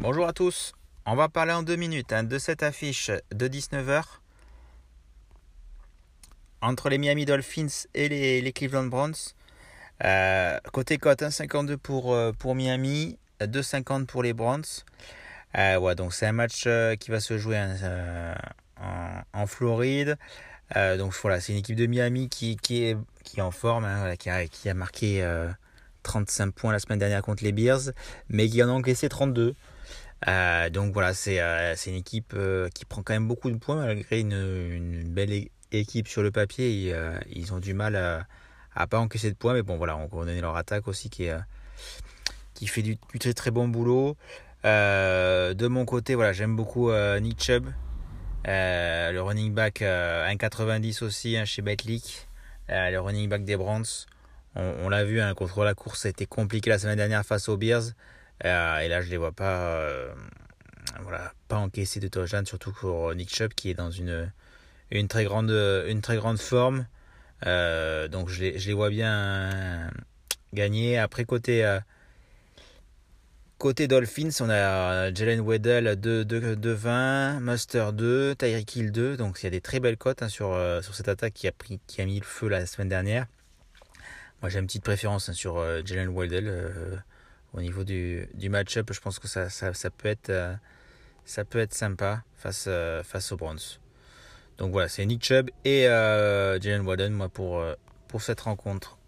Bonjour à tous, on va parler en deux minutes hein, de cette affiche de 19h entre les Miami Dolphins et les, les Cleveland Browns. Euh, côté cote, 1,52 pour, euh, pour Miami, 2,50 pour les Browns. Euh, donc c'est un match qui va se jouer hein, en, Floride. donc voilà, c'est une équipe de Miami qui, qui, est, qui est en forme, hein, qui, a, qui, a, marqué 35 points la semaine dernière contre les Bears, mais qui en a encaissé 32. Euh, donc voilà, c'est euh, une équipe euh, qui prend quand même beaucoup de points malgré une, belle équipe sur le papier. ils ont du mal à, à pas encaisser de points, mais bon voilà, on connaît leur attaque aussi qui, est, qui fait du, très très bon boulot. de mon côté, voilà, j'aime beaucoup Nick Chubb, le running back 1,90 aussi hein, chez Betlick, le running back des Browns. On, l'a vu, hein, contre la course, a été compliqué la semaine dernière face aux Bears. Euh, et là, je les vois pas, euh, voilà, pas encaisser de touchdown, surtout pour Nick Chubb qui est dans une, une, très, grande, une très grande forme. Euh, donc je les, vois bien gagner. Après, côté, côté Dolphins, on a Jalen Weddell 2-20, Muster 2, Tyreek Hill 2. Donc il y a des très belles cotes hein, sur, sur cette attaque qui a, mis le feu la semaine dernière. Moi j'ai une petite préférence hein, sur Jalen Weddell au niveau du, du match-up, je pense que ça, ça, ça, peut être, euh, ça peut être sympa face, euh, face aux Browns. Donc voilà, c'est Nick Chubb et euh, Jalen Warden moi, pour, pour cette rencontre.